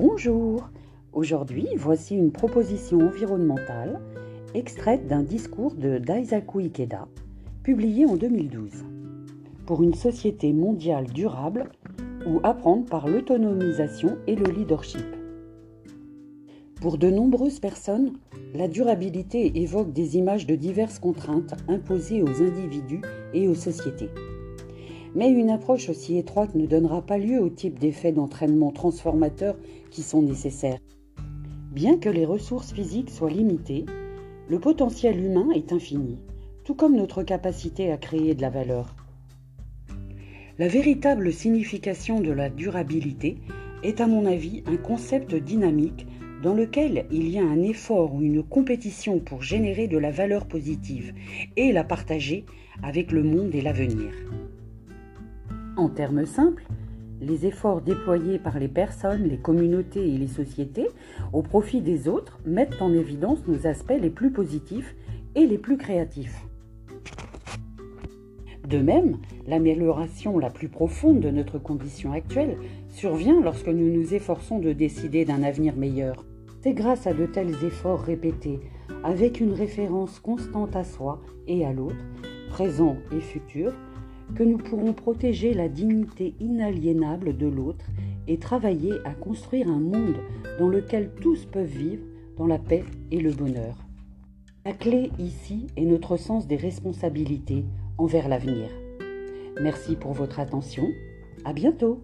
Bonjour Aujourd'hui, voici une proposition environnementale extraite d'un discours de Daisaku Ikeda, publié en 2012. Pour une société mondiale durable ou apprendre par l'autonomisation et le leadership. Pour de nombreuses personnes, la durabilité évoque des images de diverses contraintes imposées aux individus et aux sociétés. Mais une approche aussi étroite ne donnera pas lieu au type d'effets d'entraînement transformateurs qui sont nécessaires. Bien que les ressources physiques soient limitées, le potentiel humain est infini, tout comme notre capacité à créer de la valeur. La véritable signification de la durabilité est à mon avis un concept dynamique dans lequel il y a un effort ou une compétition pour générer de la valeur positive et la partager avec le monde et l'avenir. En termes simples, les efforts déployés par les personnes, les communautés et les sociétés au profit des autres mettent en évidence nos aspects les plus positifs et les plus créatifs. De même, l'amélioration la plus profonde de notre condition actuelle survient lorsque nous nous efforçons de décider d'un avenir meilleur. C'est grâce à de tels efforts répétés, avec une référence constante à soi et à l'autre, présent et futur, que nous pourrons protéger la dignité inaliénable de l'autre et travailler à construire un monde dans lequel tous peuvent vivre dans la paix et le bonheur. La clé ici est notre sens des responsabilités envers l'avenir. Merci pour votre attention. À bientôt.